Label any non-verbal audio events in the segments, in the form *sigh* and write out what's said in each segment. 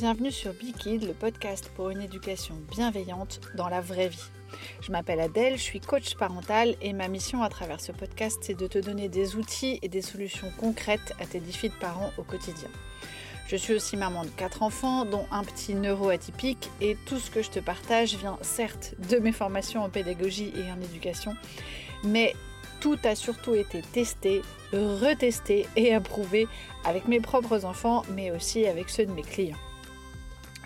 bienvenue sur Kid, le podcast pour une éducation bienveillante dans la vraie vie. Je m'appelle Adèle, je suis coach parental et ma mission à travers ce podcast, c'est de te donner des outils et des solutions concrètes à tes défis de parents au quotidien. Je suis aussi maman de quatre enfants, dont un petit neuroatypique, et tout ce que je te partage vient certes de mes formations en pédagogie et en éducation, mais tout a surtout été testé, retesté et approuvé avec mes propres enfants, mais aussi avec ceux de mes clients.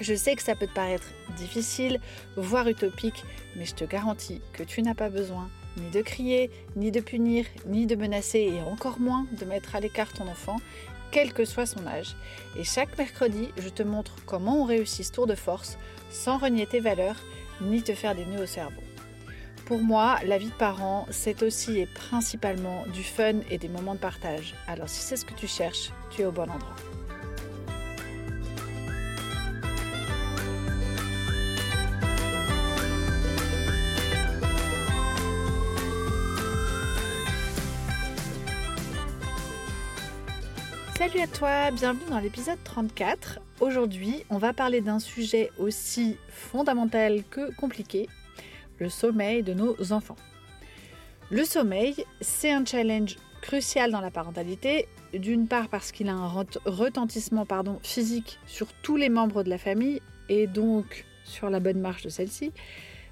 Je sais que ça peut te paraître difficile, voire utopique, mais je te garantis que tu n'as pas besoin ni de crier, ni de punir, ni de menacer, et encore moins de mettre à l'écart ton enfant, quel que soit son âge. Et chaque mercredi, je te montre comment on réussit ce tour de force sans renier tes valeurs, ni te faire des nœuds au cerveau. Pour moi, la vie de parent, c'est aussi et principalement du fun et des moments de partage. Alors si c'est ce que tu cherches, tu es au bon endroit. Salut à toi, bienvenue dans l'épisode 34. Aujourd'hui, on va parler d'un sujet aussi fondamental que compliqué, le sommeil de nos enfants. Le sommeil, c'est un challenge crucial dans la parentalité, d'une part parce qu'il a un retentissement physique sur tous les membres de la famille et donc sur la bonne marche de celle-ci,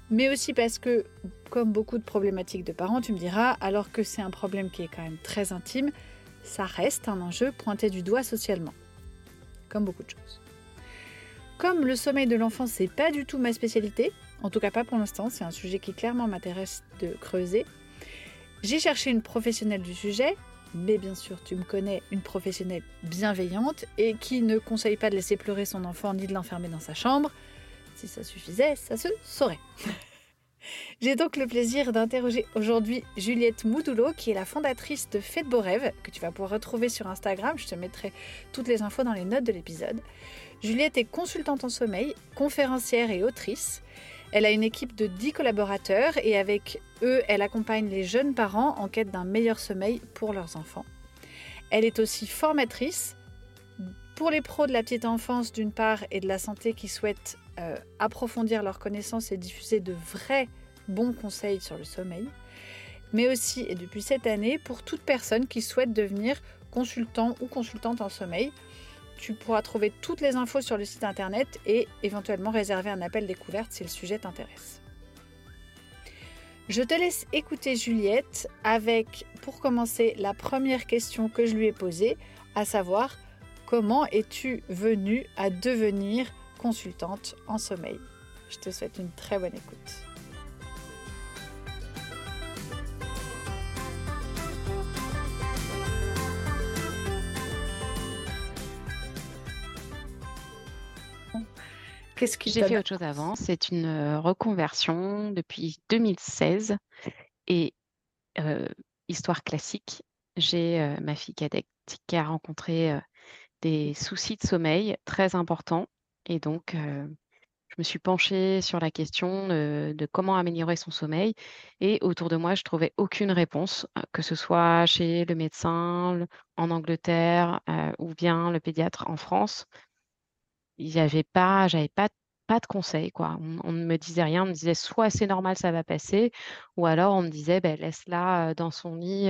mais aussi parce que, comme beaucoup de problématiques de parents, tu me diras, alors que c'est un problème qui est quand même très intime, ça reste un enjeu pointé du doigt socialement, comme beaucoup de choses. Comme le sommeil de l'enfant, c'est pas du tout ma spécialité, en tout cas pas pour l'instant, c'est un sujet qui clairement m'intéresse de creuser. J'ai cherché une professionnelle du sujet, mais bien sûr tu me connais, une professionnelle bienveillante et qui ne conseille pas de laisser pleurer son enfant ni de l'enfermer dans sa chambre. Si ça suffisait, ça se saurait. J'ai donc le plaisir d'interroger aujourd'hui Juliette Moudoulot, qui est la fondatrice de Fête Beau Rêve, que tu vas pouvoir retrouver sur Instagram. Je te mettrai toutes les infos dans les notes de l'épisode. Juliette est consultante en sommeil, conférencière et autrice. Elle a une équipe de 10 collaborateurs et avec eux, elle accompagne les jeunes parents en quête d'un meilleur sommeil pour leurs enfants. Elle est aussi formatrice pour les pros de la petite enfance d'une part et de la santé qui souhaitent euh, approfondir leurs connaissances et diffuser de vrais bons conseils sur le sommeil, mais aussi et depuis cette année pour toute personne qui souhaite devenir consultant ou consultante en sommeil. Tu pourras trouver toutes les infos sur le site internet et éventuellement réserver un appel découverte si le sujet t'intéresse. Je te laisse écouter Juliette avec, pour commencer, la première question que je lui ai posée, à savoir comment es-tu venue à devenir consultante en sommeil. Je te souhaite une très bonne écoute. Qu'est-ce que J'ai fait autre chose avant? C'est une euh, reconversion depuis 2016. Et euh, histoire classique, j'ai euh, ma fille cadette qui a rencontré des soucis de sommeil très importants et donc, je me suis penchée sur la question de comment améliorer son sommeil et autour de moi, je trouvais aucune réponse, que ce soit chez le médecin, en Angleterre, ou bien le pédiatre en France. Il y avait pas j'avais pas pas de conseils, quoi. On ne me disait rien, on me disait: «Soit c'est normal, ça va passer» ou alors on me disait: «Beh, laisse-la, dans son lit,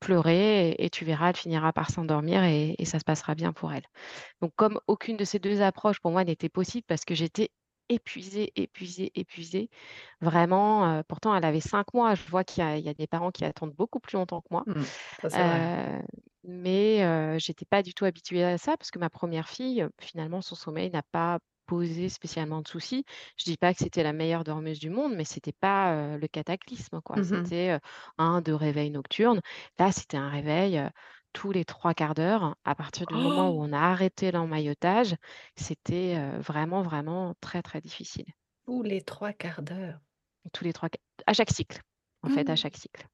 pleurer et tu verras, elle finira par s'endormir et et ça se passera bien pour elle». Donc comme aucune de ces deux approches pour moi n'était possible parce que j'étais épuisée, épuisée, épuisée, vraiment, pourtant elle avait 5 mois. Je vois qu'il y a il y a des parents qui attendent beaucoup plus longtemps que moi. Mmh, ça mais j'étais pas du tout habituée à ça parce que ma première fille, finalement, son sommeil n'a pas posé spécialement de soucis. Je dis pas que c'était la meilleure dormeuse du monde, mais c'était pas le cataclysme, quoi. Mmh c'était un, deux réveils nocturnes. Là, c'était un réveil tous les trois quarts d'heure. À partir du moment où Oh! on a arrêté l'emmaillotage, c'était vraiment, vraiment très, très difficile. Tous les trois quarts d'heure. Tous les trois, à chaque cycle, en fait, à Mmh. chaque cycle.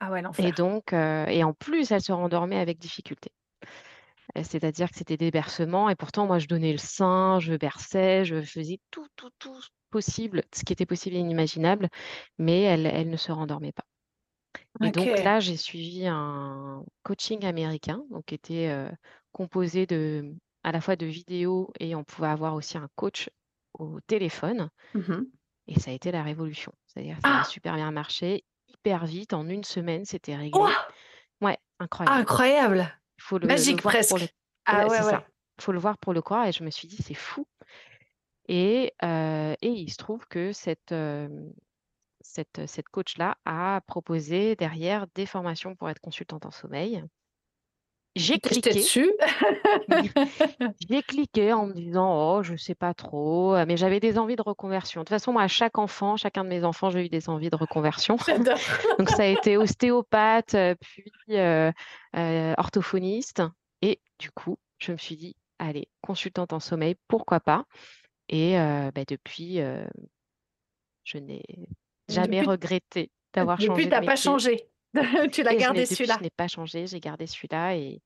Ah ouais, Et donc, et en plus, elle se rendormait avec difficulté. C'est-à-dire que c'était des bercements et pourtant moi je donnais le sein, je berçais, je faisais tout, tout, tout possible, ce qui était possible et inimaginable, mais elle elle ne se rendormait pas. Et donc là, j'ai suivi un coaching américain, donc qui était, composé de à la fois de vidéos et on pouvait avoir aussi un coach au téléphone Mmh et ça a été la révolution. C'est-à-dire que ça a Ah! super bien marché, hyper vite, en une semaine, c'était réglé. Ouais, incroyable. Incroyable! Il faut le le Magique voir pour le presque. Ah ouais, ouais, c'est ouais. ça. Il faut le voir pour le croire et je me suis dit: «C'est fou» et et il se trouve que cette, cette, cette coach-là a proposé derrière des formations pour être consultante en sommeil. J'ai cliqué. dessus? *laughs* J'ai cliqué en me disant: «Oh, je sais pas trop», heu, mais j'avais des envies de reconversion. De toute façon, moi, à chaque enfant, chacun de mes enfants, j'ai eu des envies de reconversion. *laughs* *laughs* Donc ça a été ostéopathe, heu, puis, heu, orthophoniste et du coup, je me suis dit: «Allez, consultante en sommeil, pourquoi pas?» et bah, depuis, je n'ai jamais Depuis regretté d'avoir depuis changé tu de as pas changé. *laughs* Tu l'as gardé depuis, je celui-là? n'ai pas changé, j'ai gardé celui-là et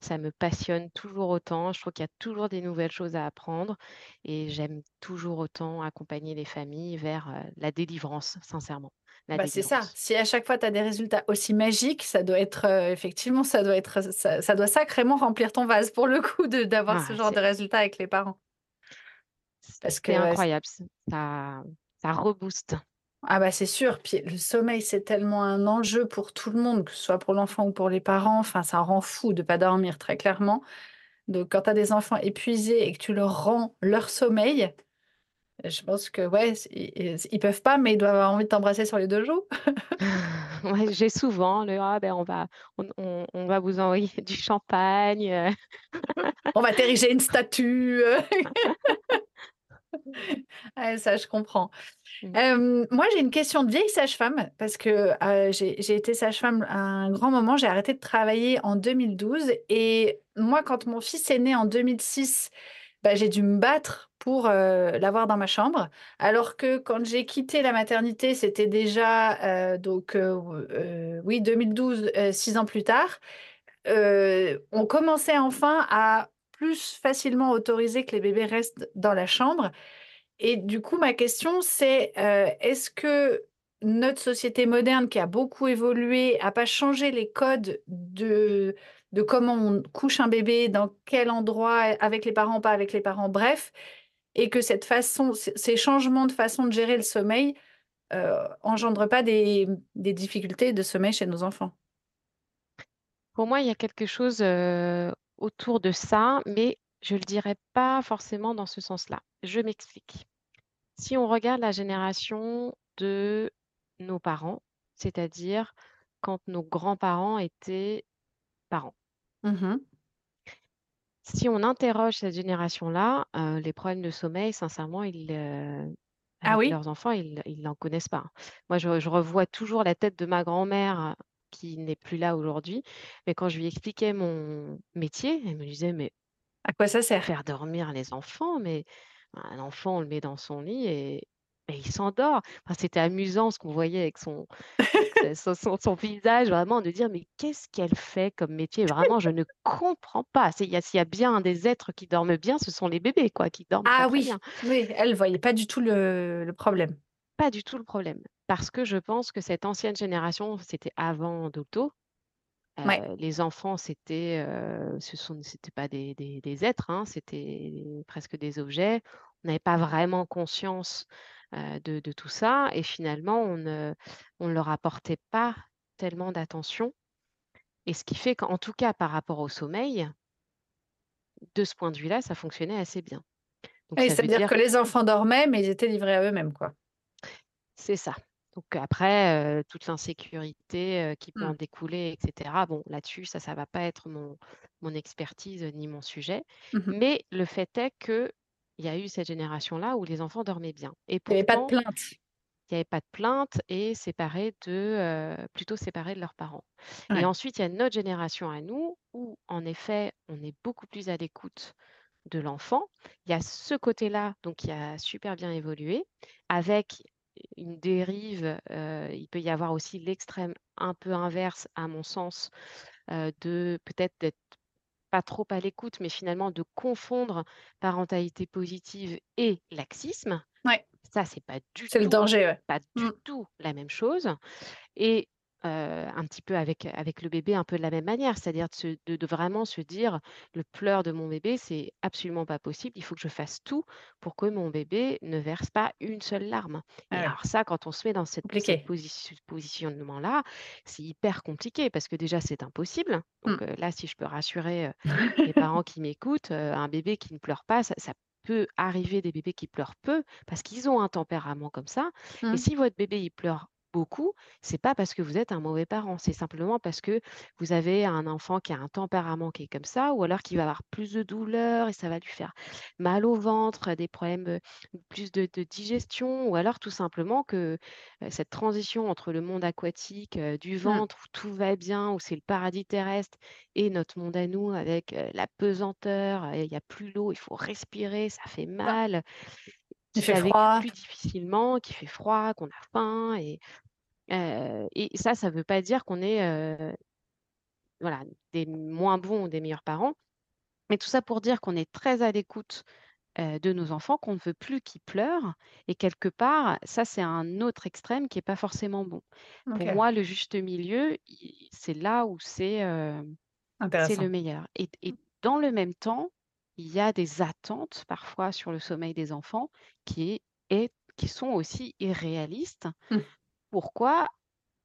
ça me passionne toujours autant. Je trouve qu'il y a toujours des nouvelles choses à apprendre et j'aime toujours autant accompagner les familles vers, la délivrance, sincèrement, Bah, c'est ça. Si à chaque fois tu as des résultats aussi magiques, ça doit être, effectivement, ça doit être ça ça doit sacrément remplir ton vase pour le coup d'avoir ce Ah, genre de résultats avec les parents. Parce que c'est incroyable, ça ça rebooste. Ah bah, c'est sûr, puis le sommeil, c'est tellement un enjeu pour tout le monde, que ce soit pour l'enfant ou pour les parents, enfin, ça rend fou de pas dormir très clairement. Donc quand tu as des enfants épuisés et que tu leur rends leur sommeil, je pense que ouais, c ils ils peuvent pas, mais ils doivent avoir envie de t'embrasser sur les 2 joues. *laughs* Ouais, j'ai souvent le: «Ah ben, on va on on on va vous envoyer *laughs* du champagne, heu». *laughs* On va t'ériger une statue. *laughs* Ouais, ça, je comprends. Mmh. Moi, j'ai une question de vieille sage-femme parce que, j'ai j'ai été sage-femme un grand moment. J'ai arrêté de travailler en 2012 et moi, quand mon fils est né en 2006, bah, j'ai dû me battre pour, l'avoir dans ma chambre. Alors que quand j'ai quitté la maternité, c'était déjà, donc, oui 2012, heu, 6 ans plus tard. On commençait enfin à plus facilement autoriser que les bébés restent dans la chambre et du coup, ma question, c'est, heu, est-ce que notre société moderne qui a beaucoup évolué a pas changé les codes de de comment on couche un bébé, dans quel endroit, avec les parents, pas avec les parents, bref et que cette façon ces changements de façon de gérer le sommeil, heu, engendrent pas des des difficultés de sommeil chez nos enfants? Pour moi, il y a quelque chose, heu, autour de ça, mais je le dirais pas forcément dans ce sens-là. Je m'explique. Si on regarde la génération de nos parents, c'est-à-dire quand nos grands-parents étaient parents. Mmh mh. Si on interroge cette génération-là, heu, les problèmes de sommeil, sincèrement, ils, heu, Ah avec oui? leurs enfants, ils ils n'en connaissent pas. Moi, je je revois toujours la tête de ma grand-mère, qui n'est plus là aujourd'hui, mais quand je lui expliquais mon métier, elle me disait: «Mais À quoi ça sert? faire dormir les enfants, mais un enfant, on le met dans son lit et et il s'endort». Enfin, c'était amusant ce qu'on voyait avec son avec son son son visage vraiment de dire: «Mais qu'est-ce qu'elle fait comme métier?» Vraiment, je ne comprends pas. C'est il y a s'il y a bien des êtres qui dorment bien, ce sont les bébés, quoi, qui dorment Ah oui, bien. oui, elle voyait pas du tout le le problème. Pas du tout le problème, parce que je pense que cette ancienne génération, c'était avant Ouais. heu, les enfants, c'était, heu, ce sont c'était pas des des des êtres, hein, c'était presque des objets. On n'avait pas vraiment conscience, heu, de de tout ça et finalement, on ne on leur apportait pas tellement d'attention et ce qui fait qu'en tout cas, par rapport au sommeil, de ce point de vue-là, ça fonctionnait assez bien. Donc Oui, ça veut c'est-à-dire dire que les enfants dormaient, mais ils étaient livrés à eux-mêmes, quoi. C'est ça. Donc après, toute l'insécurité, qui peut en Mmh. découler et cetera, bon là-dessus, ça, ça va pas être mon mon expertise, ni mon sujet. Mmh mh. Mais le fait est qu'il y a eu cette génération-là où les enfants dormaient bien et Il y avait pas de plainte. il y avait pas de plainte et séparés de, plutôt séparés de leurs parents. Et ensuite, il y a notre génération à nous où en effet, on est beaucoup plus à l'écoute de l'enfant. Il y a ce côté-là, donc qui a super bien évolué avec une dérive, il peut y avoir aussi l'extrême un peu inverse à mon sens, de peut-être d'être pas trop à l'écoute, mais finalement de confondre parentalité positive et laxisme. Ouais, Ça, c'est pas du c'est le tout, danger, ouais. pas Mmh. du tout la même chose et un petit peu avec, avec le bébé un peu de la même manière, c'est-à-dire de, de, vraiment se dire le pleur de mon bébé, c'est absolument pas possible, il faut que je fasse tout pour que mon bébé ne verse pas une seule larme. Et Ah alors ça, quand on se met dans cette, cette compliqué. position, positionnement-là, c'est hyper compliqué parce que déjà c'est impossible. Mmh. Donc euh, là, si je peux rassurer euh, *laughs* les parents qui m'écoutent, euh, un bébé qui ne pleure pas, ça, ça peut arriver des bébés qui pleurent peu parce qu'ils ont un tempérament comme ça. Et Mmh. si votre bébé il pleure beaucoup, c'est pas parce que vous êtes un mauvais parent, c'est simplement parce que vous avez un enfant qui a un tempérament qui est comme ça, ou alors qui va avoir plus de douleur et ça va lui faire mal au ventre, des problèmes, plus de, de digestion, ou alors tout simplement que euh, cette transition entre le monde aquatique, euh, du Mmh. ventre où tout va bien, où c'est le paradis terrestre, et notre monde à nous avec euh, la pesanteur, il n'y a plus l'eau, il faut respirer, ça fait Ça. mal, qui fait froid. plus difficilement, qui fait froid, qu'on a faim, et Et ça, ça veut pas dire qu'on est, voilà, des moins bons ou des meilleurs parents, mais tout ça pour dire qu'on est très à l'écoute, de nos enfants, qu'on ne veut plus qu'ils pleurent et quelque part, ça, c'est un autre extrême qui est pas forcément bon. Pour moi, le juste milieu, c'est là où c'est, le meilleur et et dans le même temps, il y a des attentes parfois sur le sommeil des enfants qui est est qui sont aussi irréalistes. Mmh. Pourquoi?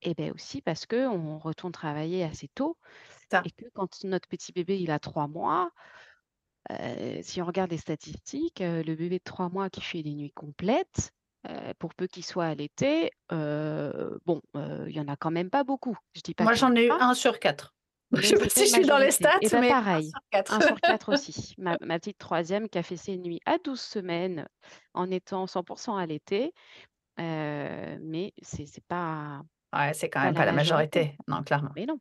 Et beh, aussi parce qu'on retourne travailler assez tôt Ça. et que quand notre petit bébé, il a 3 mois, si on regarde les statistiques, le bébé de 3 mois qui fait des nuits complètes, pour peu qu'il soit allaité, bon, il y en a quand même pas beaucoup. Je dis pas Moi, j'en ai eu un sur 4. *laughs* Je mais sais pas si je suis dans les majorité. stats, bah, mais un pareil, sur 4. un sur 4 aussi. Ma ma petite troisième qui a fait ses nuits à 12 semaines en étant 100% allaitée, heu, mais c'est pas Ouais, c'est quand même pas la majorité. majorité. Non, clairement. Mais non.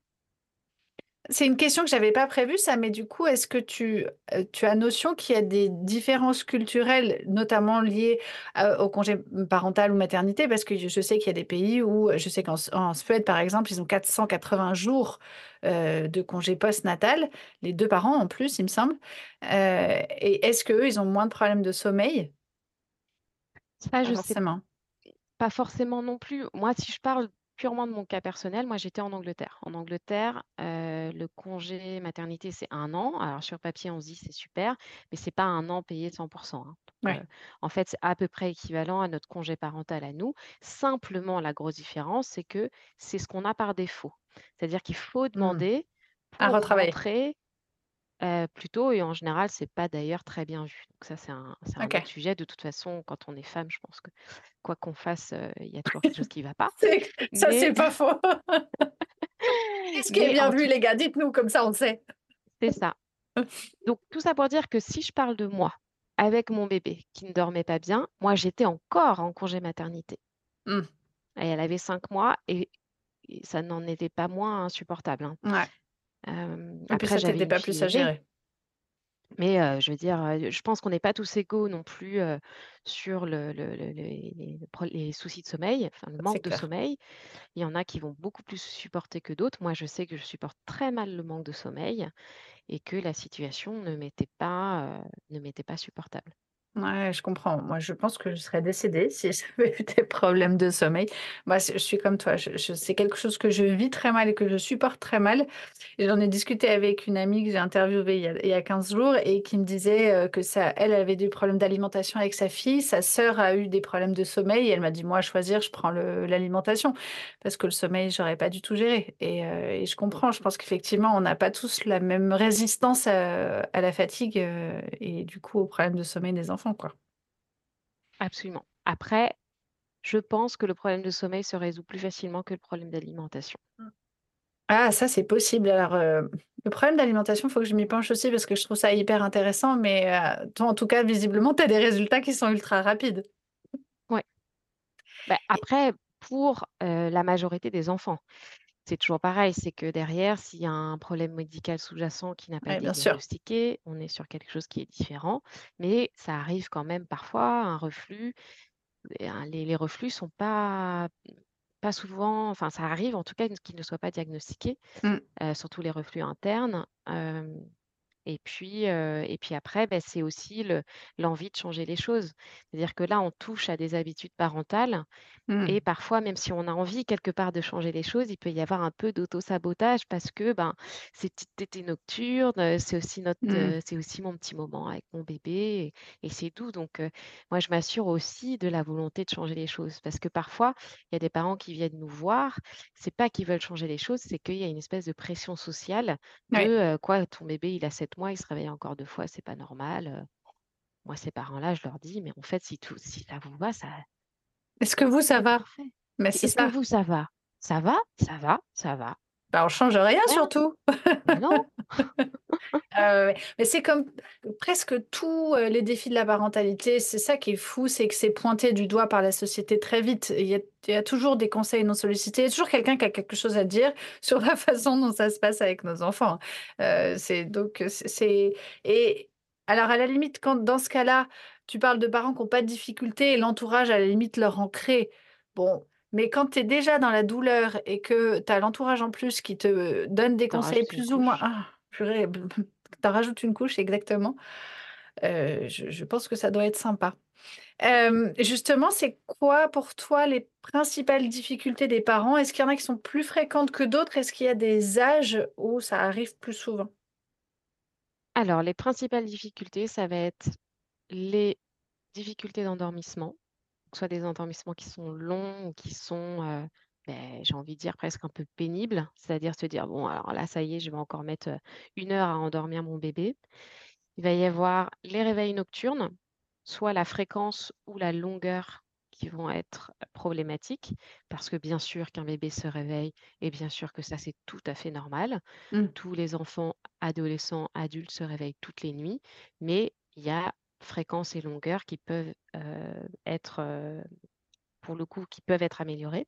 C'est une question que j'avais pas prévue ça, mais du coup, est-ce que tu, heu, tu as notion qu'il y a des différences culturelles, notamment liées, heu, au congé, parental ou maternité? Parce que je sais qu'il y a des pays où, je sais qu'en Suède, par exemple, ils ont 480 jours, heu, de congé post-natal, les 2 parents en plus, il me semble. Et est-ce qu'eux, ils ont moins de problèmes de sommeil? Ça, Pas je sais. Pas forcément non plus. Moi, si je parle purement de mon cas personnel, moi, j'étais en Angleterre. En Angleterre, heu, le congé maternité, c'est un an. Alors sur papier, on se dit: «C'est super», mais c'est pas un an payé 100 hein. Donc heu, Ouais. en fait, c'est à peu près équivalent à notre congé parental à nous. Simplement, la grosse différence, c'est que c'est ce qu'on a par défaut. C'est-à-dire qu'il faut Mmh. demander À pour retravailler. rentrer Heu, plutôt et en général, c'est pas d'ailleurs très bien vu. Donc ça, c'est un c'est un autre OK. sujet. De toute façon, quand on est femme, je pense que quoi qu'on fasse, heu, il y a toujours quelque chose *laughs* qui va pas. C'est ça, Mais c'est pas faux. *laughs* Qu'est-ce qui est mais bien en vu tout les gars? Dites-nous, comme ça on le sait. c'est ça. Donc tout ça pour dire que si je parle de moi, avec mon bébé qui ne dormait pas bien, moi, j'étais encore en congé maternité Mmh. et elle avait 5 mois et et ça n'en était pas moins insupportable, hein. Ouais. Hem, après, ça j'avais t'aidait une pas plus à gérer. Mais heu, je veux dire, heu, je pense qu'on n'est pas tous égaux non plus, heu, sur le le le les les pro les soucis de sommeil, enfin le C'est manque de clair. sommeil. Il y en a qui vont beaucoup plus supporter que d'autres. Moi, je sais que je supporte très mal le manque de sommeil et que la situation ne m'était pas, heu, ne m'était pas supportable. Ouais, je comprends. Moi, je pense que je serais décédée si *laughs* j'avais eu des problèmes de sommeil. Moi, je suis comme toi, c'est quelque chose que je vis très mal et que je supporte très mal j'en ai discuté avec une amie que j'ai interviewée il y a il y a 15 jours et qui me disait, heu, que ça elle avait des problèmes d'alimentation avec sa fille, sa sœur a eu des problèmes de sommeil et elle m'a dit: «Moi, à choisir, je prends l'alimentation» parce que le sommeil, j'aurais pas du tout géré et heu et je comprends. Je pense qu'effectivement, on n'a pas tous la même résistance, à la fatigue, heu et du coup, aux problèmes de sommeil des enfants, quoi. Absolument. Après, je pense que le problème de sommeil se résout plus facilement que le problème d'alimentation. Ah ça, c'est possible. Alors, heu, le problème d'alimentation, il faut que je m'y penche aussi parce que je trouve ça hyper intéressant, mais heu, toi, en tout cas, visiblement, tu as des résultats qui sont ultra rapides. Ouais. Bah, après, pour, heu, la majorité des enfants. C'est toujours pareil, c'est que derrière, s'il y a un problème médical sous-jacent qui n'a pas ouais, été sûr. diagnostiqué, on est sur quelque chose qui est différent. Mais ça arrive quand même parfois, un reflux. Les les reflux sont pas pas souvent enfin ça arrive en tout cas qu'ils ne soient pas diagnostiqués, Mmh. heu, surtout les reflux internes. Et puis, et puis après, bah, c'est aussi le l'envie de changer les choses. C'est-à-dire que là, on touche à des habitudes parentales Mmh. et parfois, même si on a envie quelque part de changer les choses, il peut y avoir un peu d'auto-sabotage parce que, ben, ces petites tétées nocturnes, c'est aussi notre, Mmh. c'est aussi mon petit moment avec mon bébé et et c'est doux. Donc, moi, je m'assure aussi de la volonté de changer les choses parce que parfois, il y a des parents qui viennent nous voir, c'est pas qu'ils veulent changer les choses, c'est qu'il y a une espèce de pression sociale de, Ouais. «Quoi, ton bébé, il a 7 mois, il se réveille encore 2 fois, c'est pas normal». Moi, ces parents-là, je leur dis: «Mais en fait, si tout si ça vous va, ça Est-ce que vous, ça va? Mais c'est est-ce que vous, ça va? Ça va? Ça va? Ça va? Bah, on change rien surtout. bah non!» *laughs* *laughs* *laughs* Ah. Mais c'est comme presque tous, heu, les défis de la parentalité, c'est ça qui est fou, c'est que c'est pointé du doigt par la société très vite. Il y a il y a toujours des conseils non sollicités, il y a toujours quelqu'un qui a quelque chose à dire *laughs* sur la façon dont ça se passe avec nos enfants. Heu, c'est donc, heu, c'est et alors à la limite, quand dans ce cas-là, tu parles de parents qui ont pas de difficultés et l'entourage à la limite leur en crée. Bon, mais quand tu es déjà dans la douleur et que tu as l'entourage en plus qui te donne des conseils plus ou moins ah purée, tu en rajoutes une couche exactement, heu, je pense que ça doit être sympa. Justement, c'est quoi pour toi les principales difficultés des parents? Est-ce qu'il y en a qui sont plus fréquentes que d'autres? Est-ce qu'il y a des âges où ça arrive plus souvent? Alors, les principales difficultés, ça va être les difficultés d'endormissement, soit des endormissements qui sont longs ou qui sont, heu, beh, j'ai envie de dire presque un peu pénibles. C'est-à-dire se dire: «Bon, alors là, ça y est, je vais encore mettre, 1 heure à endormir mon bébé». Il va y avoir les réveils nocturnes, soit la fréquence ou la longueur qui vont être problématiques. Parce que bien sûr qu'un bébé se réveille et bien sûr que ça, c'est tout à fait normal. Mmh. Tous les enfants, adolescents, adultes se réveillent toutes les nuits, mais il y a fréquence et longueur qui peuvent, être, pour le coup, qui peuvent être améliorées.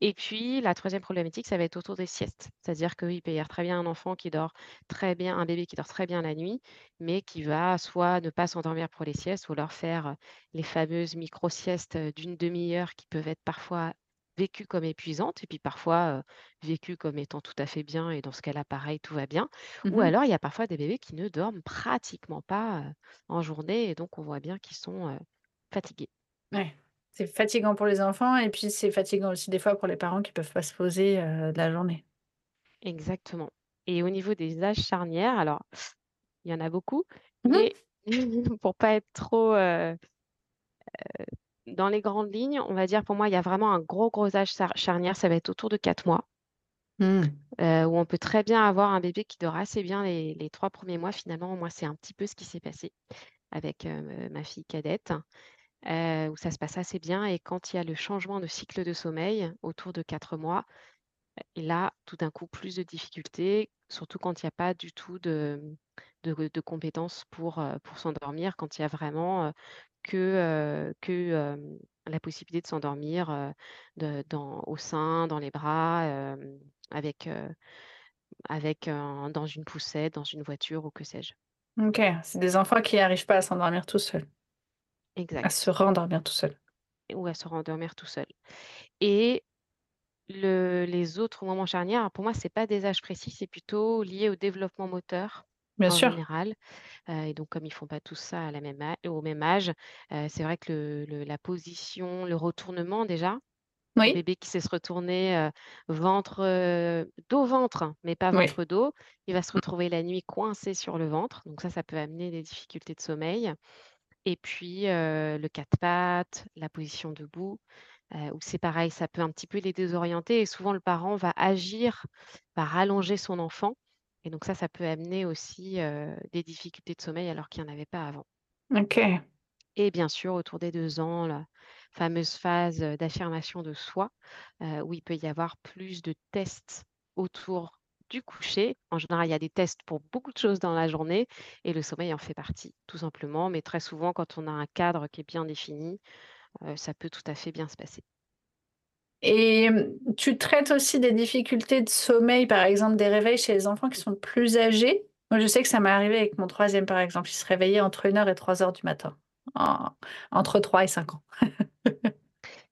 Et puis la 3e problématique, ça va être autour des siestes. C'est-à-dire qu'il peut y avoir très bien un enfant qui dort très bien un bébé qui dort très bien la nuit, mais qui va soit ne pas s'endormir pour les siestes ou alors faire, heu, les fameuses micro-siestes, heu, d'1/2 heure qui peuvent être parfois vécues comme épuisantes et puis parfois, heu, vécues comme étant tout à fait bien et dans ce cas-là, pareil, tout va bien. Mmh Ou alors il y a parfois des bébés qui ne dorment pratiquement pas, en journée et donc on voit bien qu'ils sont, fatigués. Ouais, c'est fatigant pour les enfants et puis c'est fatigant aussi des fois pour les parents qui peuvent pas se poser, heu, de la journée. Exactement. Et au niveau des âges charnières, alors il y en a beaucoup, Mmh mais *laughs* pour pas être trop, heu heu, dans les grandes lignes, on va dire pour moi, il y a vraiment un gros, gros âge charnière, ça va être autour de 4 mois. Mmh. Où on peut très bien avoir un bébé qui dort assez bien les les 3 premiers mois. Finalement, moi, c'est un petit peu ce qui s'est passé avec, ma fille cadette, heu, où ça se passe assez bien et quand il y a le changement de cycle de sommeil autour de 4 mois, et là, tout d'un coup, plus de difficultés, surtout quand il y a pas du tout de, compétences pour, heu, pour s'endormir, quand il y a vraiment, heu, que, la possibilité de s'endormir, au sein, dans les bras, avec, dans une poussette, dans une voiture ou que sais-je. OK, c'est des enfants qui arrivent pas à s'endormir tout seuls. À Exact. se rendormir tout seuls. Ou à se rendormir tout seul. Et le les autres moments charnières, pour moi, c'est pas des âges précis, c'est plutôt lié au développement moteur, Bien en sûr. général. Heu, et donc comme ils font pas tous ça à la même au même âge, heu, c'est vrai que le le la position, le retournement déjà, un Oui. bébé qui sait se retourner, heu, ventre, heu, dos-ventre, mais pas Oui. ventre-dos, il va se Mmh. retrouver la nuit coincé sur le ventre, donc ça, ça peut amener des difficultés de sommeil. Et puis, heu, le 4 pattes, la position debout, où c'est pareil, ça peut un petit peu les désorienter et souvent le parent va agir, va rallonger son enfant et donc ça, ça peut amener aussi, des difficultés de sommeil alors qu'il y en avait pas avant. OK. Et bien sûr, autour des 2 ans, la fameuse phase, d'affirmation de soi, où il peut y avoir plus de tests autour du coucher. En général, il y a des tests pour beaucoup de choses dans la journée et le sommeil en fait partie, tout simplement. Mais très souvent, quand on a un cadre qui est bien défini, ça peut tout à fait bien se passer. Et tu traites aussi des difficultés de sommeil, par exemple des réveils chez les enfants qui sont plus âgés? Moi, je sais que ça m'est arrivé avec mon 3e, par exemple, il se réveillait entre 1:00 et 3:00 du matin, en entre 3 et 5 ans. *laughs*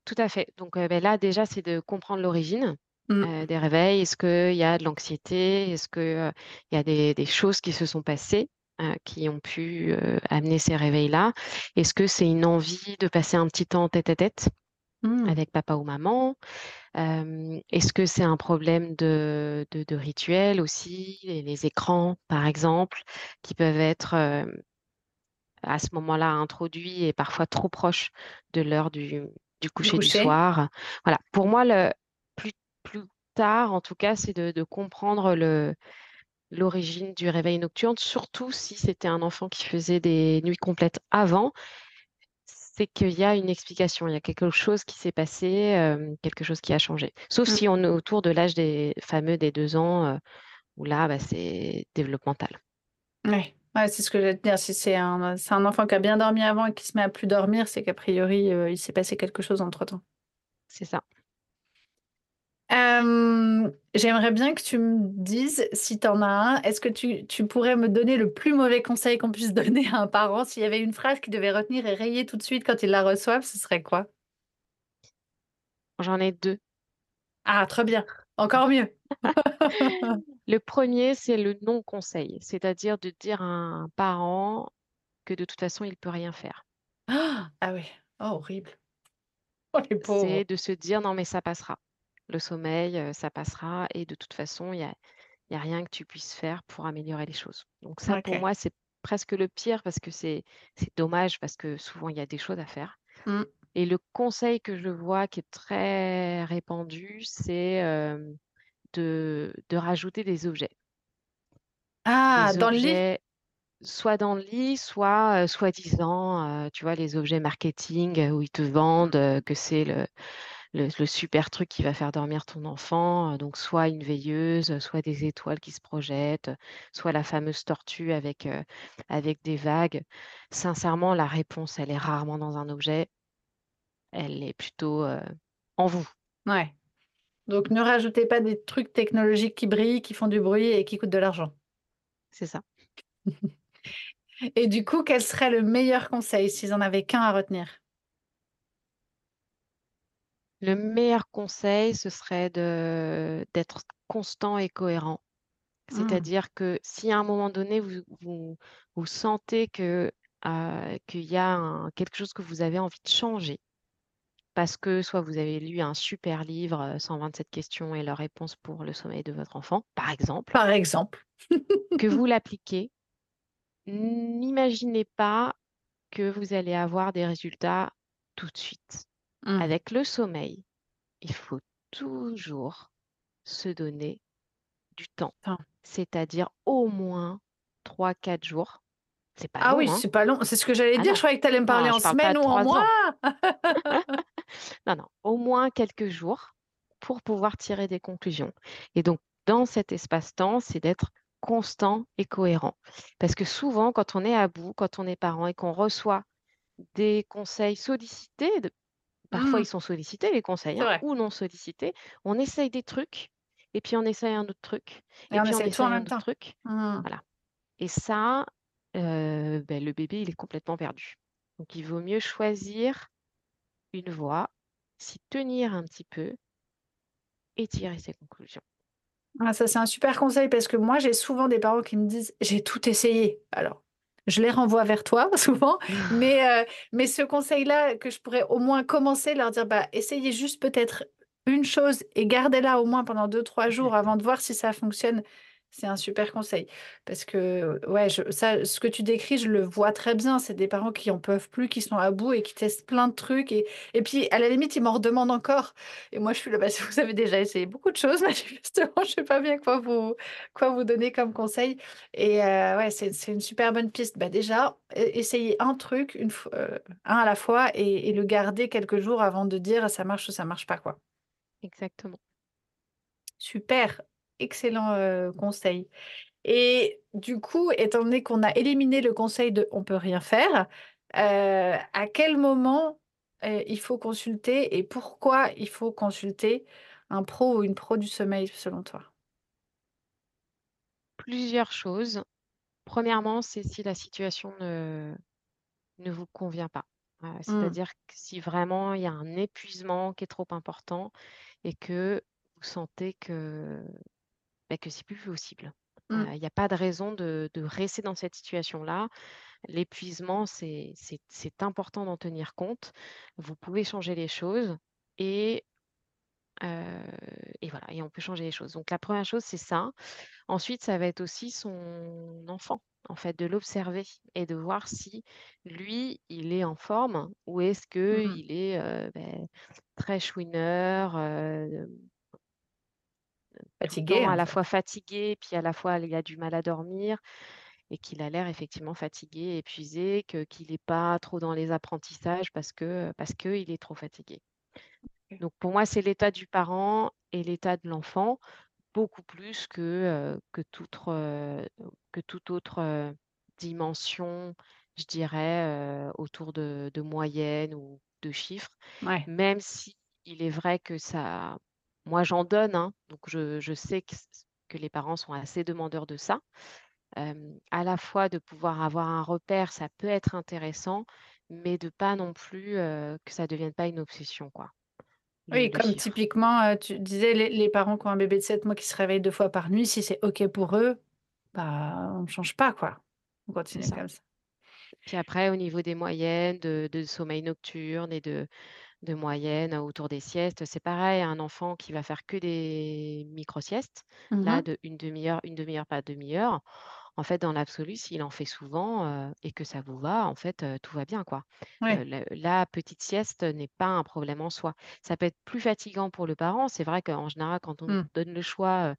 Tout à fait. Donc, beh, là, déjà, c'est de comprendre l'origine. Mmh. des réveils? Est-ce qu'il y a de l'anxiété? Est-ce qu'il y a des, des, choses qui se sont passées qui ont pu amener ces réveils-là? Est-ce que c'est une envie de passer un petit temps tête à tête mmh. avec papa ou maman? Est-ce que c'est un problème de, de, de rituel aussi? Les, les, écrans, par exemple, qui peuvent être à ce moment-là introduits et parfois trop proches de l'heure du, du, coucher du, soir. Voilà. Pour moi, le plus, tard, en tout cas, c'est de, de, comprendre le, l'origine du réveil nocturne, surtout si c'était un enfant qui faisait des nuits complètes avant c'est qu'il y a une explication, il y a quelque chose qui s'est passé, euh, quelque chose qui a changé. Sauf mmh. si on est autour de l'âge des fameux des deux ans, euh, où là, bah, c'est développemental. Oui, ouais, c'est ce que j'allais te dire. Si c'est un, un, enfant qui a bien dormi avant et qui se met à plus dormir, c'est qu'a priori, euh, il s'est passé quelque chose entre-temps. C'est ça. J'aimerais bien que tu me dises, si tu en as un, est-ce que tu, tu, pourrais me donner le plus mauvais conseil qu'on puisse *laughs* donner à un parent? S'il y avait une phrase qu'il devait retenir et rayer tout de suite quand il la reçoit, ce serait quoi? J'en ai deux. Ah, très bien. Encore mieux. *laughs* le premier, c'est le non-conseil, c'est-à-dire de dire à un parent que de toute façon, il ne peut rien faire. *gasps* Ah oui, oh, horrible. Oh, c'est de se dire non, mais ça passera le sommeil, ça passera et de toute façon, il n'y a, y a rien que tu puisses faire pour améliorer les choses. Donc ça, pour moi, c'est presque le pire parce que c'est dommage parce que souvent, il y a des choses à faire. Mmh. Et le conseil que je vois qui est très répandu, c'est de, de rajouter des objets. Ah, dans le lit soit dans le lit, soit soi-disant, tu vois, les objets marketing où ils te vendent que c'est le, le, super truc qui va faire dormir ton enfant. Donc, soit une veilleuse, soit des étoiles qui se projettent, soit la fameuse tortue avec, avec des vagues. Sincèrement, la réponse, elle est rarement dans un objet. Elle est plutôt en vous. Ouais. Donc, ne rajoutez pas des trucs technologiques qui brillent, qui font du bruit et qui coûtent de l'argent. C'est ça. *laughs* et du coup, quel serait le meilleur conseil s'ils en avaient qu'un à retenir? Le meilleur conseil, ce serait d'être constant et cohérent. Mmh. C'est-à-dire que si à un moment donné, vous, vous, sentez que, qu'il y a quelque chose que vous avez envie de changer, parce que soit vous avez lu un super livre, 127 questions et leurs réponses pour le sommeil de votre enfant, par exemple. Par exemple. que vous *laughs* l'appliquez, n'imaginez pas que vous allez avoir des résultats tout de suite. Mmh. Avec le sommeil, il faut toujours se donner du temps, c'est-à-dire au moins 3-4 jours. C'est pas ah oui, hein. c'est pas long. C'est ce que j'allais ah dire. Je croyais que tu allais me parler en semaine ou en mois. *laughs* non, non, au moins quelques jours pour pouvoir tirer des conclusions. Et donc, dans cet espace-temps, c'est d'être constant et cohérent. Parce que souvent, quand on est à bout, quand on est parent et qu'on reçoit des conseils sollicités Parfois, mmh. ils sont sollicités, les conseils, hein, ou non sollicités. On essaye des trucs, et puis on essaye un autre truc, et, puis on essaye un autre truc. Mmh. Voilà. Et ça, ben, le bébé, il est complètement perdu. Donc, il vaut mieux choisir une voie, s'y tenir un petit peu et tirer ses conclusions. Ah, ça, c'est un super conseil parce que moi, j'ai souvent des parents qui me disent j'ai tout essayé. Alors, je les renvoie vers toi *laughs* souvent. mais, euh, mais ce conseil-là, que je pourrais au moins commencer, leur dire, bah, essayez juste peut-être une chose et gardez-la au moins pendant deux, trois jours avant de voir si ça fonctionne. C'est un super conseil. Parce que, ouais, ça, ce que tu décris, je le vois très bien. C'est des parents qui en peuvent plus, qui sont à bout et qui testent plein de trucs. Et, et puis, à la limite, ils m'en redemandent encore. Et moi, je suis là, bah, *laughs* vous avez déjà essayé beaucoup de choses, manifestement, *laughs* je ne sais pas bien quoi vous, quoi vous donner comme conseil. Et euh, ouais, c'est une super bonne piste. Bah, déjà, essayez un truc, une, euh, un à la fois, et, et le garder quelques jours avant de dire ça marche ou ça marche pas. quoi. Exactement. Super excellent conseil. Et du coup, étant donné qu'on a éliminé le conseil de on peut rien faire, à quel moment il faut consulter et pourquoi il faut consulter un pro ou une pro du sommeil selon toi? Plusieurs choses. Premièrement, c'est si la situation ne, ne vous convient pas. Mmh. C'est-à-dire que si vraiment il y a un épuisement qui est trop important et que vous sentez que, bah, que c'est plus possible. Mmh. il n'y a pas de raison de de rester dans cette situation-là. L'épuisement, c'est important d'en tenir compte. Vous pouvez changer les choses et voilà et on peut changer les choses. Donc la première chose, c'est ça. Ensuite, ça va être aussi son enfant, en fait, de l'observer et de voir si lui, il est en forme ou est-ce Mmh qu'il est, heu, beh, très chouineur, Fatiguée, temps à en la fois fatigué, puis à la fois il a du mal à dormir et qu'il a l'air effectivement fatigué, épuisé, que qu'il est pas trop dans les apprentissages parce que, parce qu'il est trop fatigué. Donc pour moi, c'est l'état du parent et l'état de l'enfant, beaucoup plus que, heu, que toute re que toute autre, heu, dimension, je dirais, autour de de moyennes ou de chiffres. Ouais. Même si il est vrai que ça moi j'en donne, hein, donc je je sais que les parents sont assez demandeurs de ça. À la fois de pouvoir avoir un repère, ça peut être intéressant, mais de pas non plus, que ça devienne pas une obsession quoi, Oui, comme chiffres. typiquement, tu disais les les parents qui ont un bébé de 7 mois qui se réveille 2 fois par nuit, si c'est OK pour eux, bah, on change pas, quoi. On continue ça. comme ça. Puis après au niveau des moyennes, de de sommeil nocturne et de de moyenne autour des siestes, c'est pareil, un enfant qui va faire que des micro-siestes, Mmh là de une demi heure, une demi heure, pas demi-heure, en fait, dans l'absolu, s'il en fait souvent, et que ça vous va, en fait, tout va bien, quoi. Ouais. la petite sieste n'est pas un problème en soi. Ça peut être plus fatigant pour le parent. C'est vrai qu'en général, quand on Mmh. donne le choix,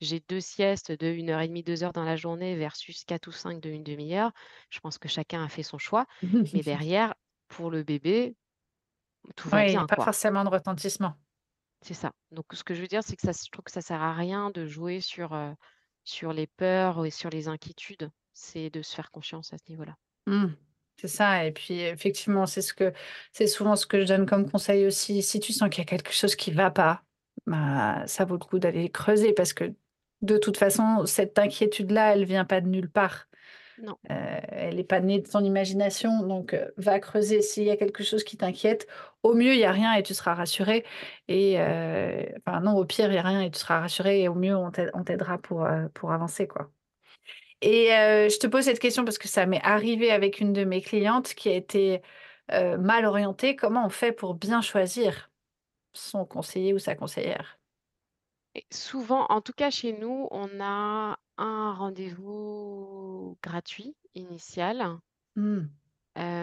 j'ai 2 siestes de 1 heure et demie, 2 heures dans la journée versus 4 ou 5 de une demi heure, je pense que chacun a fait son choix. *laughs* Mais derrière, pour le bébé, tout va a bien, pas quoi. forcément de retentissement. C'est ça. Donc ce que je veux dire, c'est que ça je trouve que ça sert à rien de jouer sur, heu, sur les peurs et sur les inquiétudes. C'est de se faire confiance à ce niveau-là. Mmh. C'est ça et puis effectivement, c'est ce que c'est souvent ce que je donne comme conseil aussi. Si tu sens qu'il y a quelque chose qui va pas, bah, ça vaut le coup d'aller creuser parce que de toute façon, cette inquiétude-là, elle vient pas de nulle part. Non, Heu, elle est pas née de ton imagination donc heu, va creuser s'il y a quelque chose qui t'inquiète. Au mieux, il y a rien et tu seras rassuré et heu, enfin non, au pire, il y a rien et tu seras rassuré et au mieux, on t'aide on t'aidera pour, pour avancer, quoi. Et je te pose cette question parce que ça m'est arrivé avec une de mes clientes qui a été, mal orientée. Comment on fait pour bien choisir son conseiller ou sa conseillère? et souvent, en tout cas chez nous, on a un rendez-vous gratuit initial, Mmh.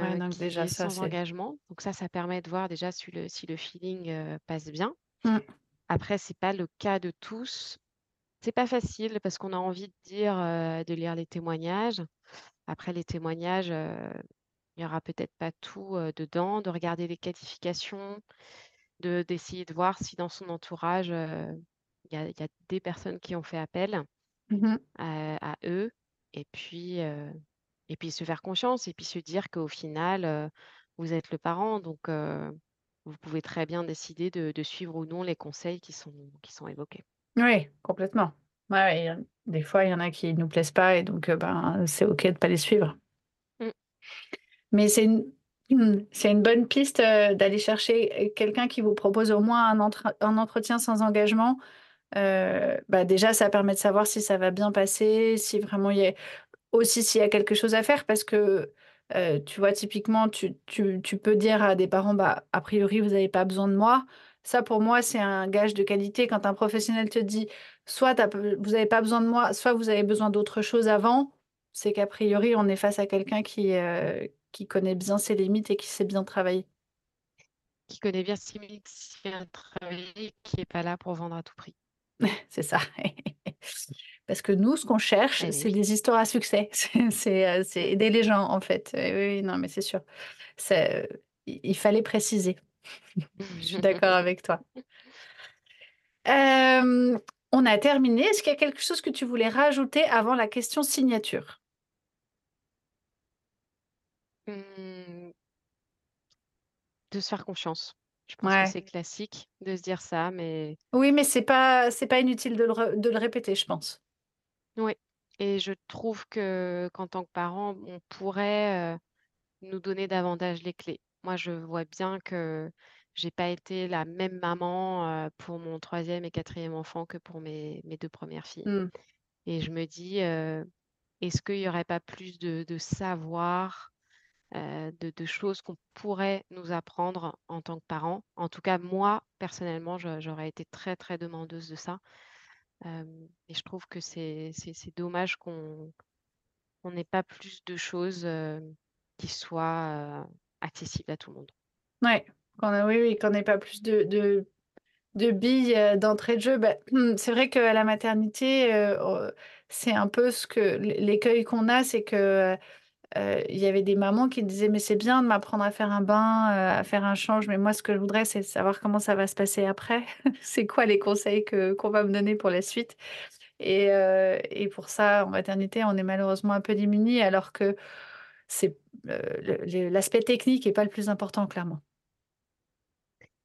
Ouais, heu, donc qui déjà est ça, sans engagement. Donc ça, ça permet de voir déjà si le si le feeling, heu, passe bien. mmh. Après, c'est pas le cas de tous. C'est pas facile parce qu'on a envie de dire, heu, de lire les témoignages. Après les témoignages, il y aura peut-être pas tout, dedans, de regarder les qualifications, de d'essayer de voir si dans son entourage, il y y a des personnes qui ont fait appel, Mmh à eux et puis, heu et puis se faire confiance et puis se dire qu'au final, heu, vous êtes le parent donc heu, vous pouvez très bien décider de de suivre ou non les conseils qui sont qui sont évoqués. Oui, complètement. Ouais, ouais, il y a des fois, il y en a qui nous plaisent pas et donc heu, ben, c'est OK de pas les suivre. Mmh. Mais c'est une mmh, c'est une bonne piste, heu, d'aller chercher, heu, quelqu'un qui vous propose au moins un entre un entretien sans engagement. Heu, bah, déjà, ça permet de savoir si ça va bien passer, si vraiment il y a aussi s'il y a quelque chose à faire parce que, heu, tu vois, typiquement, tu tu tu peux dire à des parents: «Bah, a priori, vous avez pas besoin de moi». Ça, pour moi, c'est un gage de qualité quand un professionnel te dit: «Soit vous avez pas besoin de moi, soit vous avez besoin d'autre chose avant», c'est qu'a priori, on est face à quelqu'un qui, heu, qui connaît bien ses limites et qui sait bien travailler. Qui connaît bien ses limites, qui sait bien travailler, qui est pas là pour vendre à tout prix. *laughs* C'est ça. *laughs* Parce que nous, ce qu'on cherche, Eh c'est oui. des histoires à succès. *laughs* C'est c'est, heu, c'est aider les gens, en fait. Heu, oui, oui, non, mais c'est sûr. C'est, heu, il il fallait préciser. Je suis d'accord avec toi. Hem, on a terminé. Est-ce qu'il y a quelque chose que tu voulais rajouter avant la question signature? Mmh, de se faire confiance. Je pense que c'est classique de se dire ça, mais Oui, mais c'est pas c'est pas inutile de le re de le répéter, je pense. oui et je trouve que qu'en tant que parent, on pourrait, heu, nous donner davantage les clés. Moi, je vois bien que j'ai pas été la même maman, heu, pour mon troisième et quatrième enfant que pour mes mes 2 premières filles Mmh. et je me dis, heu: «Est-ce qu'il y aurait pas plus de de savoir, heu, de choses qu'on pourrait nous apprendre en tant que parents?» en tout cas, moi, personnellement, j'aurais été très, très demandeuse de ça, hem et je trouve que c'est dommage qu'on qu'on n'ait pas plus de choses, heu, qui soient, accessibles à tout le monde. Ouais, a oui, oui, qu'on ait pas plus de de de billes, d'entrée de jeu. Bah, *clears throat* c'est vrai qu'à la maternité, heu, c'est un peu ce que l'é l'écueil qu'on a, c'est que, heu, il y avait des mamans qui disaient: «Mais c'est bien de m'apprendre à faire un bain, heu, à faire un change, mais moi ce que je voudrais, c'est savoir comment ça va se passer après. *laughs* C'est quoi les conseils que qu'on va me donner pour la suite?» et heu et pour ça, en maternité, on est malheureusement un peu démunis alors que c'est, l'aspect technique est pas le plus important, clairement.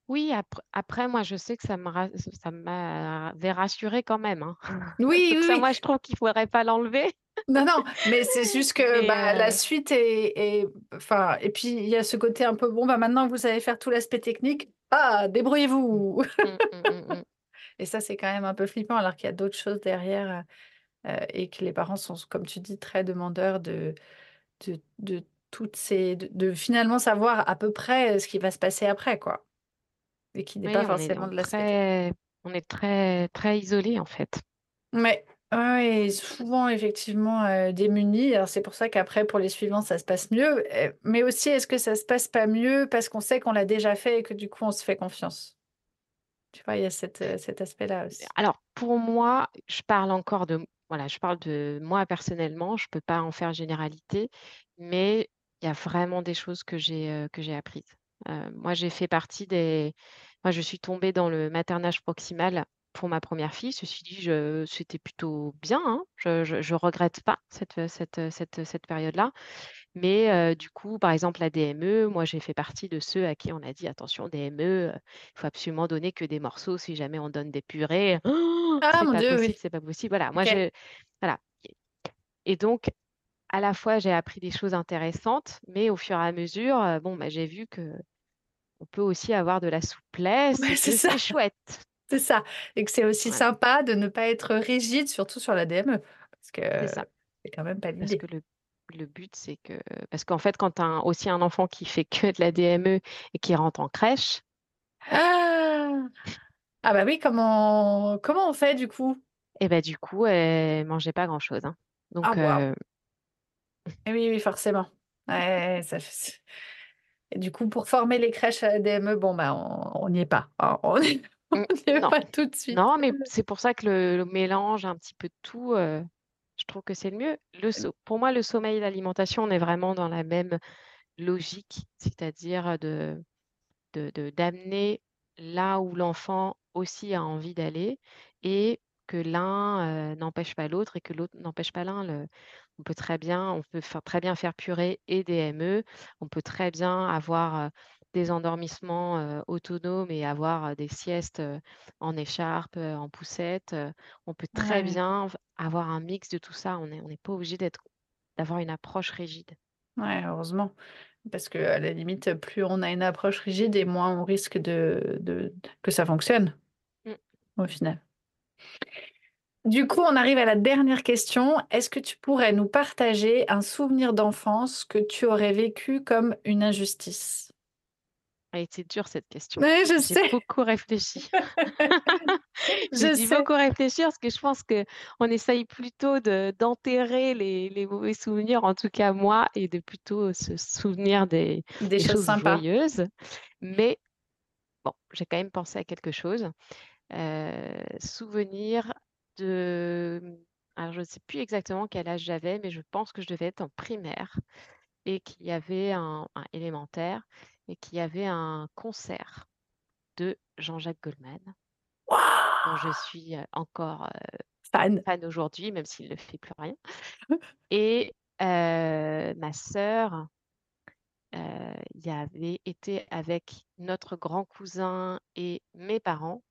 Oui, apr après moi, je sais que ça m'avait rassurée quand même, hein. *laughs* Oui, Donc oui, ça, oui. moi, je trouve qu'il faudrait pas l'enlever. Non, non, mais c'est juste *laughs* que, bah, la heu, suite est enfin et puis il y a ce côté un peu: «Bon, bah, maintenant que vous savez faire tout l'aspect technique, ah, débrouillez-vous!» Mmh, mmh, mmh, *laughs* et ça, c'est quand même un peu flippant alors qu'il y a d'autres choses derrière, heu heu et que les parents sont, comme tu dis, très demandeurs de de de toutes ces de de finalement savoir à peu près, ce qui va se passer après, quoi et qui n'est pas Oui, on est forcément de très on est très très isolés, en fait. Ouais et souvent effectivement, heu, démunis. Alors c'est pour ça qu'après pour les suivants, ça se passe mieux, heu, mais aussi est-ce que ça se passe pas mieux parce qu'on sait qu'on l'a déjà fait et que du coup on se fait confiance? Tu vois, il y a cet, heu, cet aspect-là aussi. Alors pour moi, je parle encore de voilà, je parle de moi personnellement, je peux pas en faire généralité, mais il y a vraiment des choses que j'ai, heu, que j'ai apprises. Heu, moi, j'ai fait partie des moi, je suis tombée dans le maternage proximal pour ma première fille. Ceci dit, je c'était plutôt bien, hein. Je je regrette pas cette, cette, cette, cette période-là. Mais heu, du coup, par exemple, la DME, moi, j'ai fait partie de ceux à qui on a dit: «Attention DME, heu, il faut absolument donner que des morceaux si jamais on donne des purées, *gasps* Ah c'est mon pas Dieu, possible, oui. c'est pas possible». Voilà, moi je voilà et donc à la fois, j'ai appris des choses intéressantes, mais au fur et à mesure, heu, bon, bah, j'ai vu qu'on peut aussi avoir de la souplesse Ouais, c'est que ça, c'est chouette. *laughs* c'est ça et que c'est aussi sympa de ne pas être rigide, surtout sur la DME parce que c'est quand même pas Parce l'idée. que le le but, c'est que parce qu'en fait, quand tu as un aussi un enfant qui fait que de la DME et qui rentre en crèche Ah! Ah bah oui, comment comment on fait du coup? Et bah, du coup, elle mangeait pas grand-chose, hein. Ah Donc Eh oui, oui, forcément. Ouais, ça f et du coup, pour former les crèches à la DME, bon, bah, on n'y est pas, hein, on *laughs* n'y mmh, n'y est non, pas tout de suite. non, mais c'est pour ça que le le mélange un petit peu de tout, heu, je trouve que c'est le mieux. Le so pour moi, le sommeil et l'alimentation, on est vraiment dans la même logique, c'est-à-dire de de de d'amener là où l'enfant aussi a envie d'aller et que l'un, heu, n'empêche pas l'autre et que l'autre n'empêche pas l'un. Le on peut très bien on peut faire très bien faire purée et DME. On peut très bien avoir, des endormissements, autonomes et avoir, des siestes, en écharpe, en poussette. On peut très Ouais, bien avoir un mix de tout ça. On est on n'est pas obligé d'être d'avoir une approche rigide. ouais, heureusement, parce qu'à la limite, plus on a une approche rigide et moins on risque de de que ça fonctionne, Mmh. au final. Du coup, on arrive à la dernière question. Est-ce que tu pourrais nous partager un souvenir d'enfance que tu aurais vécu comme une injustice? Elle était dure cette question. Ouais, je J'ai sais, beaucoup réfléchi. *laughs* J'ai je dû sais. beaucoup réfléchir parce que je pense qu'on essaye plutôt de d'enterrer les les mauvais souvenirs, en tout cas moi, et de plutôt se souvenir des Des des choses choses sympas. joyeuses. Mais bon, j'ai quand même pensé à quelque chose. Heu, souvenir de, mmh, alors je ne sais plus exactement quel âge j'avais, mais je pense que je devais être en primaire et qu'il y avait un un élémentaire et qu'il y avait un concert de Jean-Jacques Goldman, dont je suis, encore, Fan. fan aujourd'hui, même s'il ne fait plus rien *laughs* et ma sœur, y avait été avec notre grand cousin et mes parents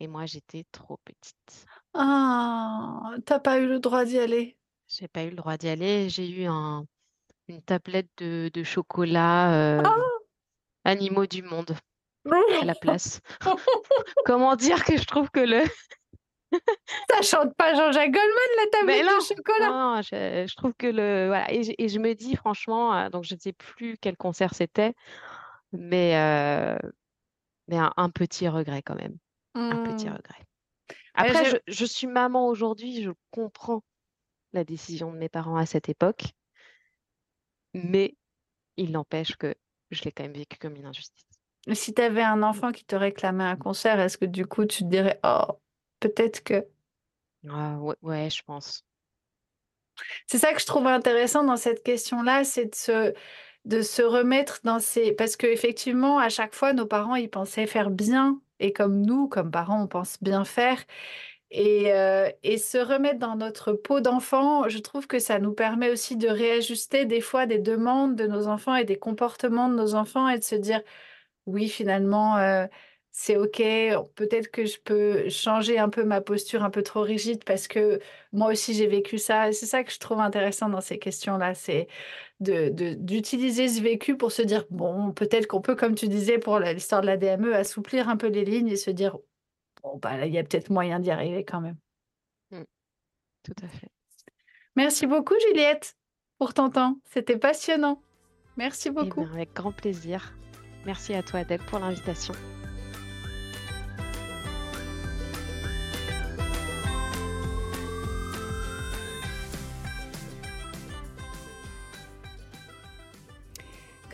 et moi j'étais trop petite. Ah! Tu pas eu le droit d'y aller? J'ai pas eu le droit d'y aller. J'ai eu un une tablette de de chocolat, heu, Ah! animaux du monde. à la place. *laughs* Comment dire que je trouve que le *laughs* Ça chante pas Jean-Jacques Goldman, la tablette non, de chocolat? non, je, je trouve que le voilà et je, et je me dis franchement, euh, donc je ne sais plus quel concert c'était, mais euh, mais un, un petit regret quand même, un petit Hmm. regret. Ouais, Après, je, je suis maman aujourd'hui, je comprends la décision de mes parents à cette époque, mais il n'empêche que je l'ai quand même vécu comme une injustice. Si tu avais un enfant qui te réclamait un concert, est-ce que du coup tu te dirais, oh, peut-être que... Ah, ouais, ouais, je pense. C'est ça que je trouve intéressant dans cette question-là, c'est de se, de se remettre dans ces... Parce qu'effectivement, à chaque fois, nos parents, ils pensaient faire bien. Et comme nous, comme parents, on pense bien faire. Et, euh, et se remettre dans notre peau d'enfant, je trouve que ça nous permet aussi de réajuster des fois des demandes de nos enfants et des comportements de nos enfants et de se dire, oui, finalement, euh, c'est OK. Peut-être que je peux changer un peu ma posture un peu trop rigide parce que moi aussi j'ai vécu ça. C'est ça que je trouve intéressant dans ces questions-là, c'est de, de- d'utiliser ce vécu pour se dire, bon, peut-être qu'on peut, comme tu disais pour la- l'histoire de la DME, assouplir un peu les lignes et se dire, bon, bah là, il y a peut-être moyen d'y arriver quand même. Tout à fait. Merci beaucoup, Juliette, pour ton temps. C'était passionnant. Merci Eh beaucoup. bien, avec grand plaisir. Merci à toi, Adèle, pour l'invitation.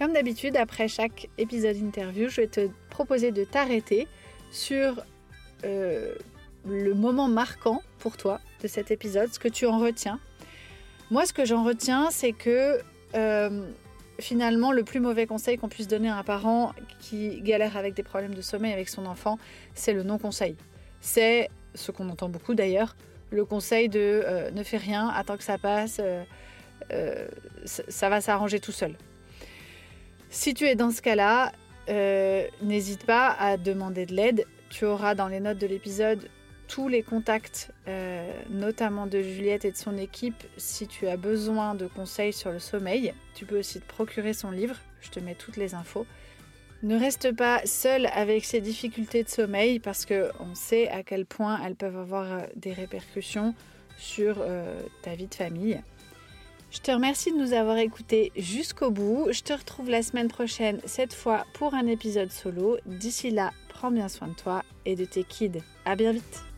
Comme d'habitude, après chaque épisode interview, je vais te proposer de t'arrêter sur euh, le moment marquant pour toi de cet épisode, ce que tu en retiens. Moi, ce que j'en retiens, c'est que euh, finalement, le plus mauvais conseil qu'on puisse donner à un parent qui galère avec des problèmes de sommeil avec son enfant, c'est le non-conseil. C'est ce qu'on entend beaucoup d'ailleurs, le conseil de euh, ne fais rien, attends que ça passe, ça va s'arranger tout seul. Si tu es dans ce cas-là, euh, n'hésite pas à demander de l'aide. Tu auras dans les notes de l'épisode tous les contacts, euh, notamment de Juliette et de son équipe, si tu as besoin de conseils sur le sommeil. Tu peux aussi te procurer son livre, je te mets toutes les infos. Ne reste pas seul avec ces difficultés de sommeil parce qu'on sait à quel point elles peuvent avoir euh, des répercussions sur ta vie de famille. Je te remercie de nous avoir écoutés jusqu'au bout. Je te retrouve la semaine prochaine, cette fois pour un épisode solo. D'ici là, prends bien soin de toi et de tes kids. À bien vite.